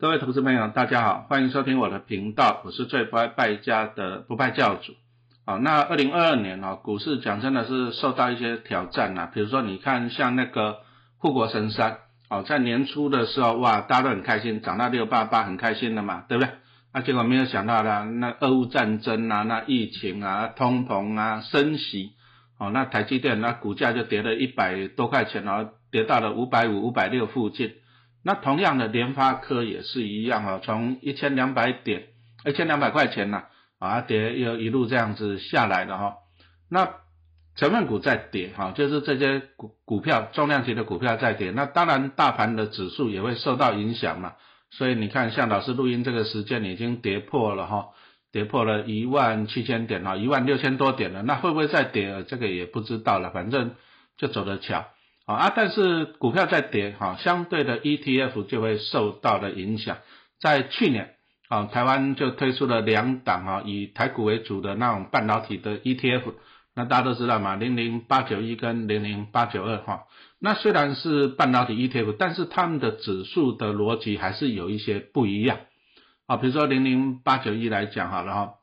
各位投资朋友，大家好，欢迎收听我的频道，我是最不爱败家的不败教主。好，那二零二二年哦，股市讲真的是受到一些挑战呐，比如说你看像那个护国神山，哦，在年初的时候哇，大家都很开心，涨到六八八，很开心的嘛，对不对？那结果没有想到的，那俄乌战争啊，那疫情啊，通膨啊，升息，哦，那台积电那股价就跌了一百多块钱哦，跌到了五百五、五百六附近。那同样的，联发科也是一样啊，从一千两百点、一千两百块钱呐，啊跌又一路这样子下来的哈。那成分股在跌哈，就是这些股股票重量级的股票在跌。那当然，大盘的指数也会受到影响嘛。所以你看，像老师录音这个时间已经跌破了哈，跌破了一万七千点哈，一万六千多点了。那会不会再跌？这个也不知道了，反正就走得巧。啊，但是股票在跌，哈，相对的 ETF 就会受到的影响。在去年，啊，台湾就推出了两档啊，以台股为主的那种半导体的 ETF。那大家都知道嘛，零零八九一跟零零八九二，哈。那虽然是半导体 ETF，但是它们的指数的逻辑还是有一些不一样。啊，比如说零零八九一来讲，好了哈，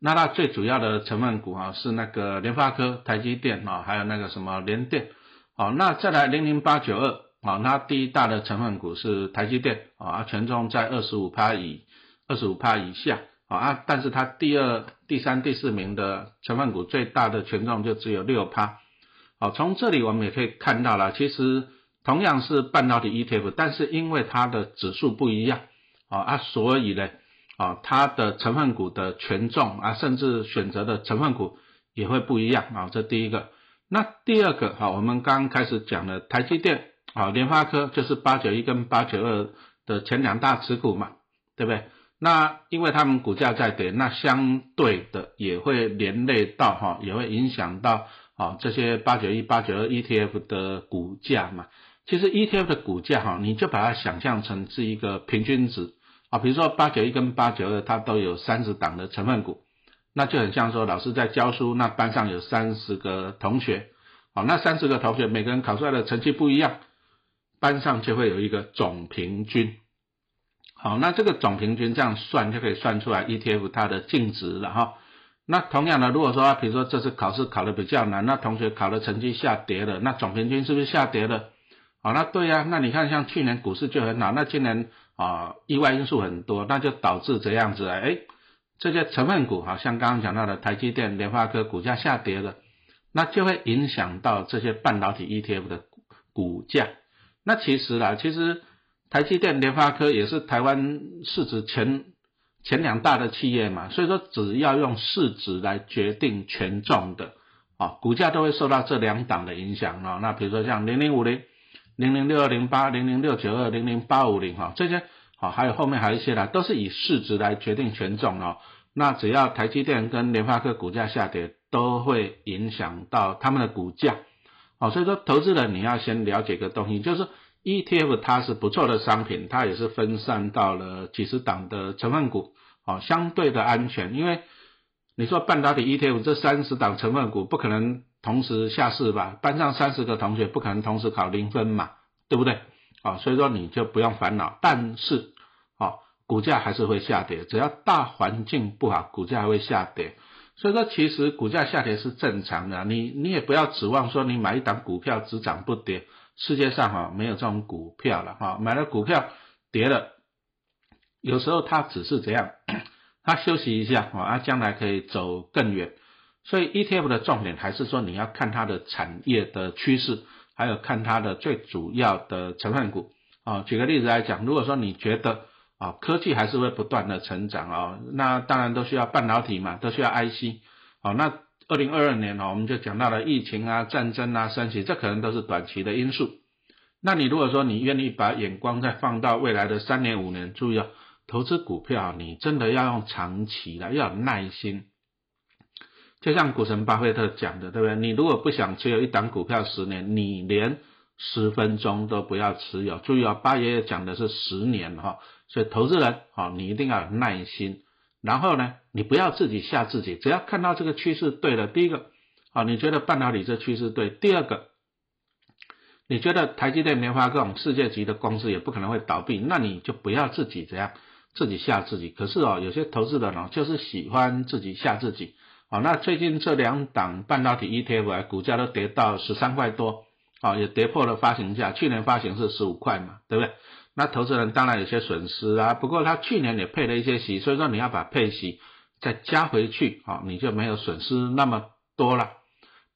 那它最主要的成分股啊是那个联发科、台积电啊，还有那个什么联电。好，那再来零零八九二，好，那第一大的成分股是台积电，啊，权重在二十五趴以二十五趴以下，啊，但是它第二、第三、第四名的成分股最大的权重就只有六趴，好，从这里我们也可以看到了，其实同样是半导体 ETF，但是因为它的指数不一样，啊，啊，所以呢，啊，它的成分股的权重啊，甚至选择的成分股也会不一样，啊，这第一个。那第二个哈，我们刚开始讲了台积电啊，联发科就是八九一跟八九二的前两大持股嘛，对不对？那因为他们股价在跌，那相对的也会连累到哈，也会影响到啊这些八九一、八九二 ETF 的股价嘛。其实 ETF 的股价哈，你就把它想象成是一个平均值啊，比如说八九一跟八九二，它都有三十档的成分股。那就很像说，老师在教书，那班上有三十个同学，好，那三十个同学每个人考出来的成绩不一样，班上就会有一个总平均，好，那这个总平均这样算就可以算出来 ETF 它的净值了哈。那同样的，如果说比如说这次考试考的比较难，那同学考的成绩下跌了，那总平均是不是下跌了？好，那对呀，那你看像去年股市就很好，那今年啊意外因素很多，那就导致这样子哎。这些成分股，好，像刚刚讲到的台积电、联发科股价下跌了，那就会影响到这些半导体 ETF 的股价。那其实啦，其实台积电、联发科也是台湾市值前前两大的企业嘛，所以说只要用市值来决定权重的，啊，股价都会受到这两档的影响啊。那比如说像零零五零、零零六二零八、零零六九二、零零八五零哈这些。好，还有后面还有一些啦，都是以市值来决定权重哦。那只要台积电跟联发科股价下跌，都会影响到他们的股价。好，所以说投资人你要先了解个东西，就是 ETF 它是不错的商品，它也是分散到了几十档的成分股，好，相对的安全。因为你说半导体 ETF 这三十档成分股不可能同时下市吧？班上三十个同学不可能同时考零分嘛，对不对？啊，所以说你就不用烦恼，但是，啊，股价还是会下跌，只要大环境不好，股价还会下跌。所以说，其实股价下跌是正常的，你你也不要指望说你买一档股票只涨不跌，世界上哈没有这种股票了哈，买了股票跌了，有时候它只是这样，它休息一下啊，它将来可以走更远。所以 ETF 的重点还是说你要看它的产业的趋势。还有看它的最主要的成分股啊，举个例子来讲，如果说你觉得啊科技还是会不断的成长啊，那当然都需要半导体嘛，都需要 IC 好，那二零二二年呢，我们就讲到了疫情啊、战争啊、升级，这可能都是短期的因素。那你如果说你愿意把眼光再放到未来的三年五年，注意哦，投资股票你真的要用长期的，要有耐心。就像股神巴菲特讲的，对不对？你如果不想持有一档股票十年，你连十分钟都不要持有。注意啊，巴爷爷讲的是十年哈，所以投资人啊，你一定要有耐心。然后呢，你不要自己吓自己，只要看到这个趋势对了，第一个啊，你觉得半导体这趋势对；第二个，你觉得台积电、联发科这种世界级的公司也不可能会倒闭，那你就不要自己怎样自己吓自己。可是哦，有些投资人哦，就是喜欢自己吓自己。哦，那最近这两档半导体 ETF 啊，股价都跌到十三块多，哦，也跌破了发行价。去年发行是十五块嘛，对不对？那投资人当然有些损失啊，不过他去年也配了一些息，所以说你要把配息再加回去，哦，你就没有损失那么多了。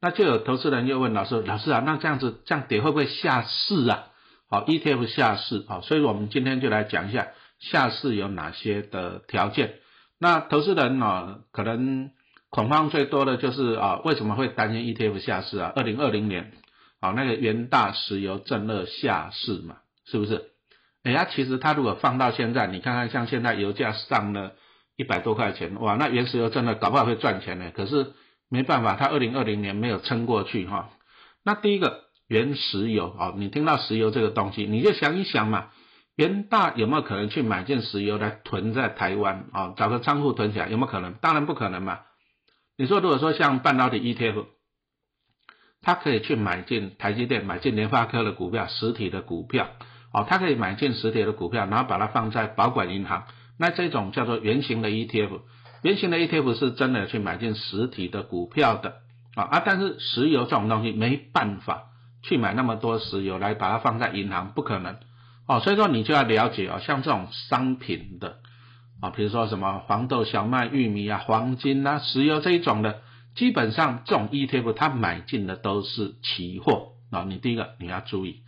那就有投资人又问老师，老师啊，那这样子这样跌会不会下市啊？好，ETF 下市，好，所以我们今天就来讲一下下市有哪些的条件。那投资人呢，可能恐慌最多的就是啊，为什么会担心 ETF 下市啊？二零二零年，好，那个元大石油正热下市嘛，是不是？哎呀，其实它如果放到现在，你看看像现在油价上了一百多块钱，哇，那原石油真的搞不好会赚钱呢。可是。没办法，它二零二零年没有撑过去哈。那第一个原石油啊，你听到石油这个东西，你就想一想嘛，元大有没有可能去买进石油来囤在台湾啊？找个仓库囤起来有没有可能？当然不可能嘛。你说如果说像半导体 ETF，它可以去买进台积电、买进联发科的股票，实体的股票哦，它可以买进实体的股票，然后把它放在保管银行，那这种叫做圆形的 ETF。原型的 ETF 是真的去买进实体的股票的啊啊，但是石油这种东西没办法去买那么多石油来把它放在银行，不可能哦，所以说你就要了解啊，像这种商品的啊，比如说什么黄豆、小麦、玉米啊、黄金啊、石油这一种的，基本上这种 ETF 它买进的都是期货啊。你第一个你要注意，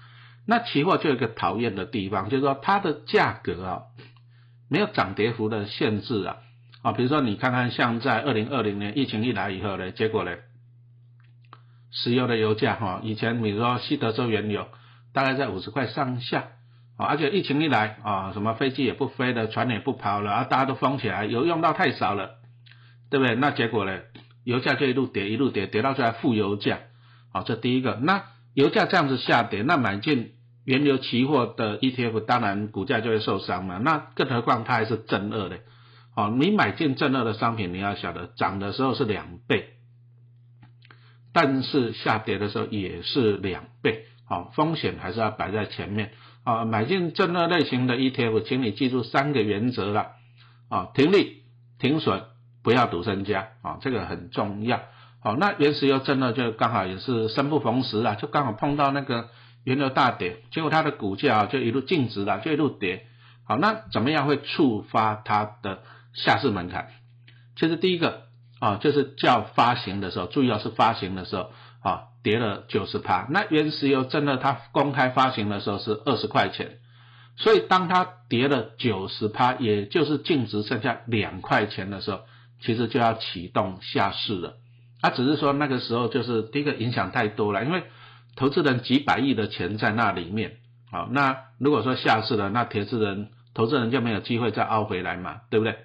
那期货就有一个讨厌的地方，就是说它的价格啊没有涨跌幅的限制啊。啊，比如说你看看，像在二零二零年疫情一来以后呢，结果呢，石油的油价哈，以前比如说西德州原油大概在五十块上下，啊，而且疫情一来啊，什么飞机也不飞了，船也不跑了，啊，大家都封起来，油用到太少了，对不对？那结果呢，油价就一路跌，一路跌，跌到最后负油价，啊，这第一个。那油价这样子下跌，那买进原油期货的 ETF，当然股价就会受伤嘛。那更何况它还是正二的。好，你买进正二的商品，你要晓得涨的时候是两倍，但是下跌的时候也是两倍。好，风险还是要摆在前面。啊，买进正二类型的 ETF，请你记住三个原则了。啊，停利、停损，不要赌身家。啊，这个很重要。好，那原石油正二就刚好也是生不逢时啊，就刚好碰到那个原油大跌，结果它的股价就一路净值了，就一路跌。好，那怎么样会触发它的？下市门槛，其实第一个啊，就是叫发行的时候，注意要是发行的时候，跌了九十趴。那原石油真的它公开发行的时候是二十块钱，所以当它跌了九十趴，也就是净值剩下两块钱的时候，其实就要启动下市了。它只是说那个时候就是第一个影响太多了，因为投资人几百亿的钱在那里面，好，那如果说下市了，那投资人投资人就没有机会再凹回来嘛，对不对？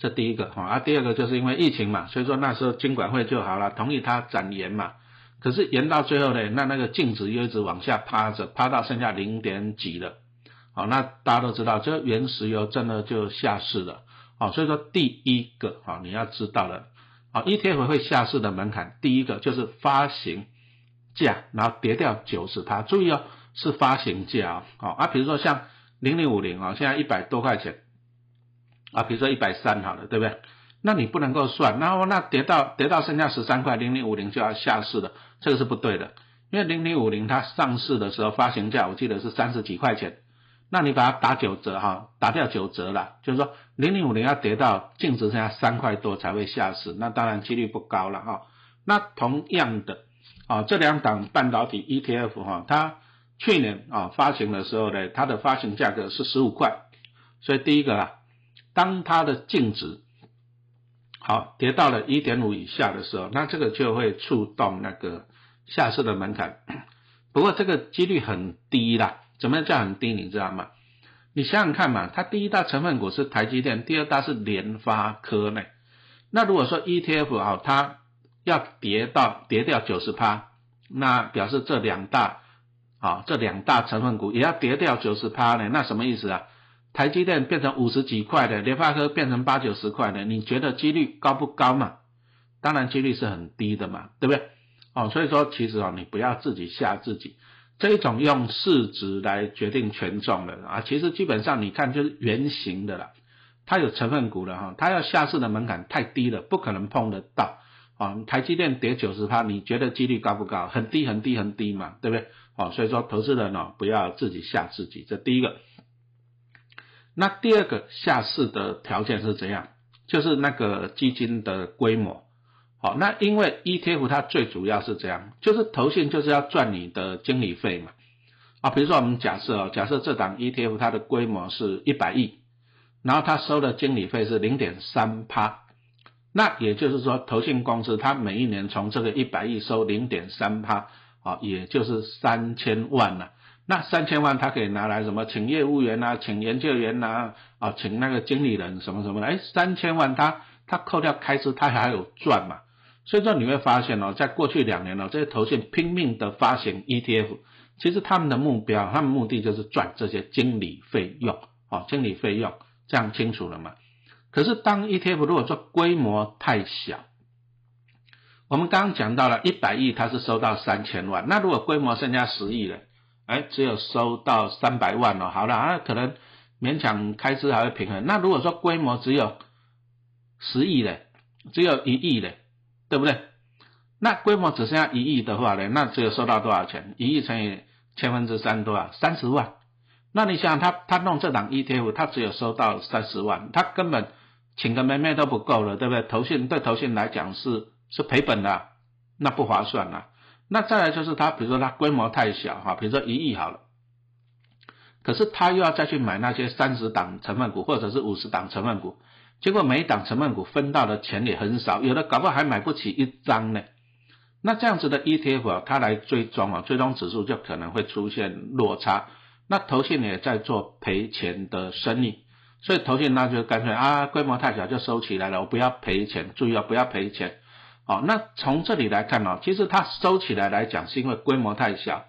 这第一个哈，啊，第二个就是因为疫情嘛，所以说那时候金管会就好了，同意他展延嘛。可是延到最后呢，那那个净值又一直往下趴着，趴到剩下零点几了。好，那大家都知道，这原石油真的就下市了。好，所以说第一个哈，你要知道了，好，ETF 会下市的门槛，第一个就是发行价，然后跌掉九十趴，注意哦，是发行价啊。好，啊，比如说像零零五零啊，现在一百多块钱。啊，比如说一百三好了，对不对？那你不能够算，然后那跌到跌到剩下十三块零零五零就要下市了，这个是不对的。因为零零五零它上市的时候发行价我记得是三十几块钱，那你把它打九折哈，打掉九折了，就是说零零五零要跌到净值剩下三块多才会下市，那当然几率不高了哈。那同样的啊，这两档半导体 ETF 哈，它去年啊发行的时候呢，它的发行价格是十五块，所以第一个啊。当它的净值好跌到了一点五以下的时候，那这个就会触动那个下市的门槛。不过这个几率很低啦。怎么样叫很低？你知道吗？你想想看嘛，它第一大成分股是台积电，第二大是联发科呢。那如果说 ETF 啊，它要跌到跌掉九十趴，那表示这两大啊这两大成分股也要跌掉九十趴呢。那什么意思啊？台积电变成五十几块的，联发科变成八九十块的，你觉得几率高不高嘛？当然几率是很低的嘛，对不对？哦，所以说其实哦，你不要自己吓自己。这一种用市值来决定权重的啊，其实基本上你看就是圆形的了，它有成分股的哈，它要下市的门槛太低了，不可能碰得到啊。台积电跌九十趴，你觉得几率高不高？很低很低很低嘛，对不对？哦，所以说投资人哦，不要自己吓自己，这第一个。那第二个下市的条件是怎样？就是那个基金的规模。好，那因为 ETF 它最主要是这样，就是投信就是要赚你的经理费嘛。啊，比如说我们假设哦，假设这档 ETF 它的规模是一百亿，然后它收的经理费是零点三趴，那也就是说投信公司它每一年从这个一百亿收零点三趴，啊，也就是三千万了。那三千万他可以拿来什么？请业务员呐，请研究员呐，啊，请那个经理人什么什么的。哎，三千万他他扣掉开支，他还有赚嘛？所以说你会发现哦，在过去两年哦，这些投信拼命的发行 ETF，其实他们的目标，他们目的就是赚这些经理费用，哦，经理费用，这样清楚了吗？可是当 ETF 如果说规模太小，我们刚刚讲到了一百亿，它是收到三千万，那如果规模剩下十亿了？哎，只有收到三百万哦，好了，那可能勉强开支还会平衡。那如果说规模只有十亿嘞，只有一亿嘞，对不对？那规模只剩下一亿的话呢，那只有收到多少钱？一亿乘以千分之三多少？三十万。那你想，他他弄这档 ETF，他只有收到三十万，他根本请个妹妹都不够了，对不对？投信对投信来讲是是赔本的，那不划算啊。那再来就是它，比如说它规模太小哈，比如说一亿好了，可是他又要再去买那些三十档成分股或者是五十档成分股，结果每一档成分股分到的钱也很少，有的搞不好还买不起一张呢。那这样子的 ETF 啊，它来追踪啊，追踪指数就可能会出现落差。那投信也在做赔钱的生意，所以投信那就干脆啊，规模太小就收起来了，我不要赔钱，注意啊，不要赔钱。好，那从这里来看呢，其实它收起来来讲，是因为规模太小，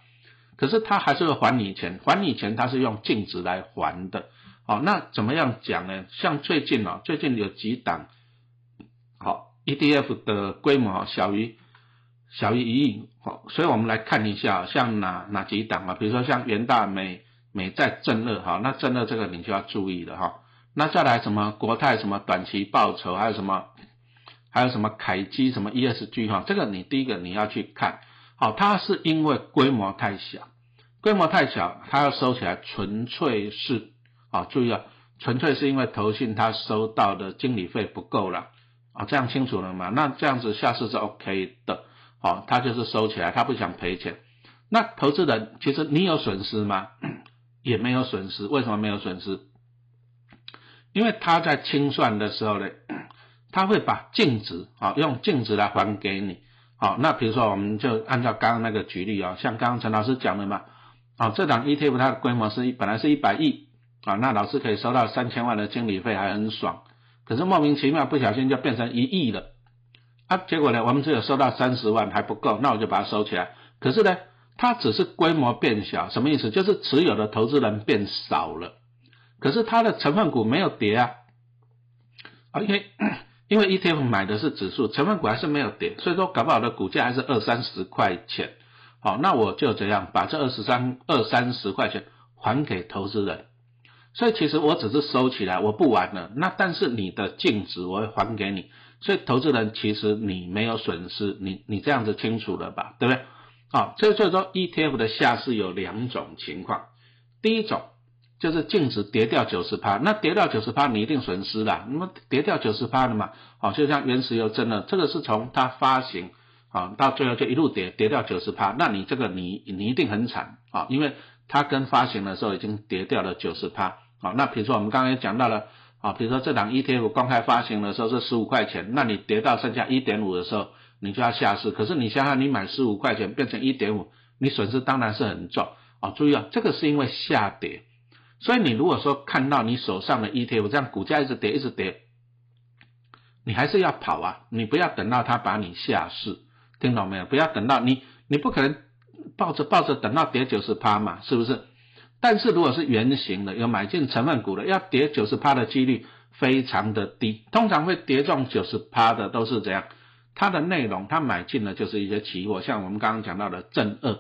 可是它还是会还你钱，还你钱它是用净值来还的。好，那怎么样讲呢？像最近哦，最近有几档好 ETF 的规模小于小于一亿，好，所以我们来看一下，像哪哪几档啊？比如说像元大美美债正热，哈，那正热这个你就要注意了哈。那再来什么国泰什么短期报酬，还有什么？还有什么凯基什么 ESG 哈，这个你第一个你要去看，好，它是因为规模太小，规模太小，它要收起来纯粹是啊，注意啊，纯粹是因为投信它收到的经理费不够了啊，这样清楚了吗？那这样子下次是 OK 的，好，他就是收起来，他不想赔钱。那投资人其实你有损失吗？也没有损失，为什么没有损失？因为他在清算的时候呢。他会把净值啊用净值来还给你，好，那比如说我们就按照刚刚那个举例啊，像刚刚陈老师讲的嘛，啊这档 ETF 它的规模是本来是一百亿啊，那老师可以收到三千万的经理费还很爽，可是莫名其妙不小心就变成一亿了，啊结果呢我们只有收到三十万还不够，那我就把它收起来，可是呢它只是规模变小，什么意思？就是持有的投资人变少了，可是它的成分股没有跌啊，啊因为。因为 ETF 买的是指数，成分股还是没有跌，所以说搞不好的股价还是二三十块钱。好，那我就这样把这二十三二三十块钱还给投资人。所以其实我只是收起来，我不玩了。那但是你的净值我会还给你，所以投资人其实你没有损失，你你这样子清楚了吧？对不对？好，所以所以说 ETF 的下市有两种情况，第一种。就是净值跌掉九十趴，那跌掉九十趴，你一定损失了。那么跌掉九十趴的嘛，好，就像原石油真的，这个是从它发行啊到最后就一路跌，跌掉九十趴，那你这个你你一定很惨啊，因为它跟发行的时候已经跌掉了九十趴啊。那比如说我们刚刚也讲到了啊，比如说这档 ETF 公开发行的时候是十五块钱，那你跌到剩下一点五的时候，你就要下市。可是你想想，你买十五块钱变成一点五，你损失当然是很重啊。注意啊，这个是因为下跌。所以你如果说看到你手上的 ETF 这样股价一直跌一直跌，你还是要跑啊！你不要等到它把你下市，听懂没有？不要等到你，你不可能抱着抱着等到跌九十趴嘛，是不是？但是如果是圆形的，有买进成分股的，要跌九十趴的几率非常的低，通常会跌中九十趴的都是怎样？它的内容它买进的就是一些期货，像我们刚刚讲到的正二，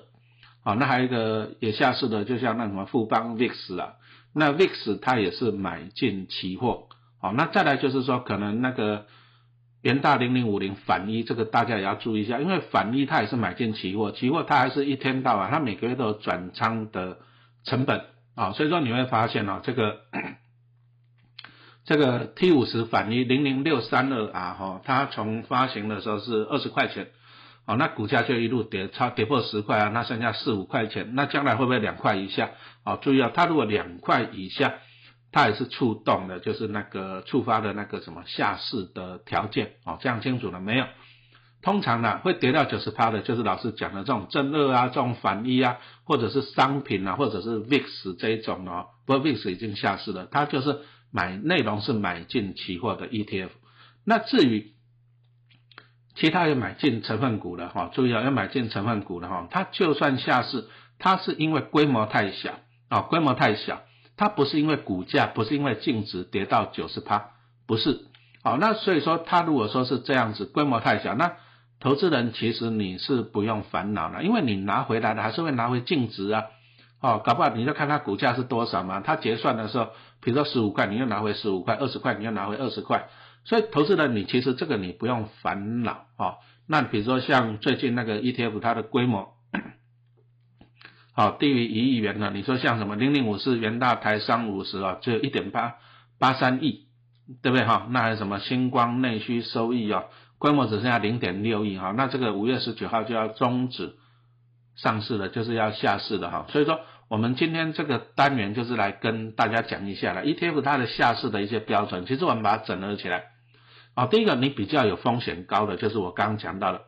好，那还有一个也下市的，就像那什么富邦 VIX 啊，那 VIX 它也是买进期货，好，那再来就是说可能那个元大零零五零反一，这个大家也要注意一下，因为反一它也是买进期货，期货它还是一天到晚，它每个月都有转仓的成本啊，所以说你会发现哦，这个。这个 T 五十反一零零六三二啊哈，它从发行的时候是二十块钱，哦，那股价就一路跌，超跌破十块啊，那剩下四五块钱，那将来会不会两块以下？哦，注意啊，它如果两块以下，它也是触动的，就是那个触发的那个什么下市的条件，哦，这样清楚了没有？通常呢，会跌到九十趴的，就是老师讲的这种正二啊，这种反一啊，或者是商品啊，或者是 VIX 这一种哦，不过 VIX 已经下市了，它就是。买内容是买进期货的 ETF，那至于其他要买进成分股的哈，注意啊，要买进成分股的哈，它就算下市，它是因为规模太小啊，规模太小，它不是因为股价，不是因为净值跌到九十趴，不是，好，那所以说它如果说是这样子，规模太小，那投资人其实你是不用烦恼了，因为你拿回来的还是会拿回净值啊。哦，搞不好你就看它股价是多少嘛，它结算的时候，比如说十五块，你又拿回十五块；二十块，你又拿回二十块。所以投资人你其实这个你不用烦恼哦。那比如说像最近那个 ETF，它的规模，好低于一亿元的，你说像什么零零五四、元大台商五十啊，只有一点八八三亿，对不对哈？那还有什么星光内需收益啊，规模只剩下零点六亿哈，那这个五月十九号就要终止。上市了就是要下市的哈，所以说我们今天这个单元就是来跟大家讲一下了 ETF 它的下市的一些标准，其实我们把它整合起来啊，第一个你比较有风险高的就是我刚刚讲到的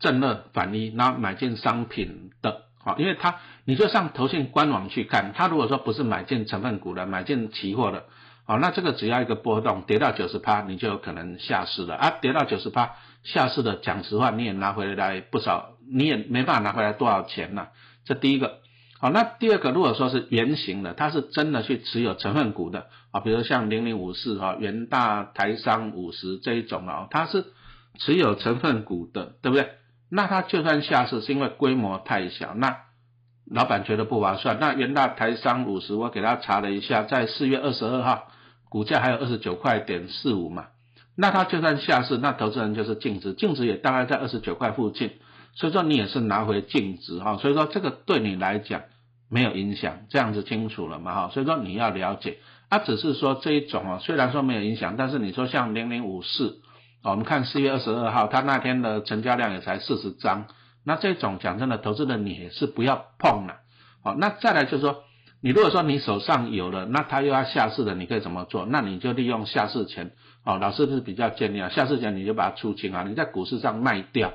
正二反一，那买进商品的，好，因为它你就上投信官网去看，它如果说不是买进成分股的，买进期货的，好，那这个只要一个波动跌到九十趴，你就有可能下市了啊，跌到九十趴下市的，讲实话你也拿回来不少。你也没办法拿回来多少钱呢？这第一个，好，那第二个，如果说是原型的，它是真的去持有成分股的啊，比如像零零五四哈、元大台商五十这一种啊，它是持有成分股的，对不对？那它就算下市，是因为规模太小，那老板觉得不划算。那元大台商五十，我给他查了一下，在四月二十二号，股价还有二十九块点四五嘛，那它就算下市，那投资人就是净值，净值也大概在二十九块附近。所以说你也是拿回净值哈，所以说这个对你来讲没有影响，这样子清楚了嘛哈，所以说你要了解，它只是说这一种啊，虽然说没有影响，但是你说像零零五四，我们看四月二十二号，它那天的成交量也才四十张，那这种讲真的，投资的你也是不要碰了，好，那再来就是说，你如果说你手上有了，那它又要下市的，你可以怎么做？那你就利用下市前，哦，老师是比较建议啊，下市前你就把它出清啊，你在股市上卖掉。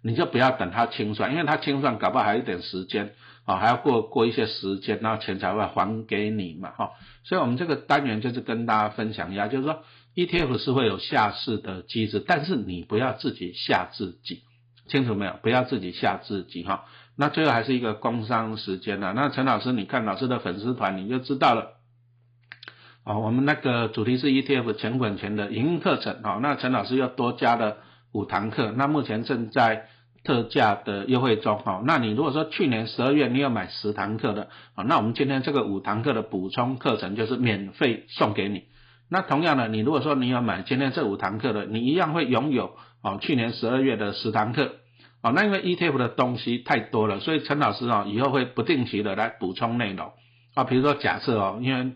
你就不要等它清算，因为它清算搞不好还有一点时间啊，还要过过一些时间，然后钱才会还给你嘛，哈。所以我们这个单元就是跟大家分享一下，就是说 ETF 是会有下市的机制，但是你不要自己吓自己，清楚没有？不要自己吓自己哈。那最后还是一个工商时间了，那陈老师，你看老师的粉丝团你就知道了。哦，我们那个主题是 ETF 钱滚钱的营运课程啊，那陈老师又多加了。五堂课，那目前正在特价的优惠中哈。那你如果说去年十二月你有买十堂课的，啊，那我们今天这个五堂课的补充课程就是免费送给你。那同样的，你如果说你有买今天这五堂课的，你一样会拥有哦去年十二月的十堂课。哦，那因为 ETF 的东西太多了，所以陈老师哦以后会不定期的来补充内容啊。比如说假设哦，因为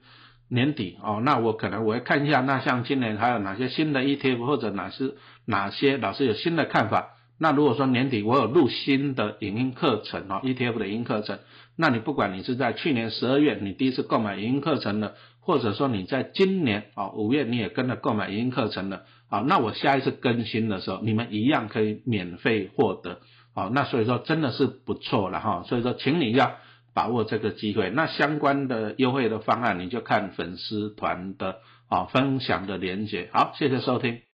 年底哦，那我可能我会看一下，那像今年还有哪些新的 ETF 或者哪些哪些老师有新的看法？那如果说年底我有录新的影音课程哦，ETF 的影音课程，那你不管你是在去年十二月你第一次购买影音课程的，或者说你在今年哦五月你也跟着购买影音课程的，好，那我下一次更新的时候，你们一样可以免费获得，好，那所以说真的是不错了哈，所以说请你要。把握这个机会，那相关的优惠的方案，你就看粉丝团的啊分享的连接。好，谢谢收听。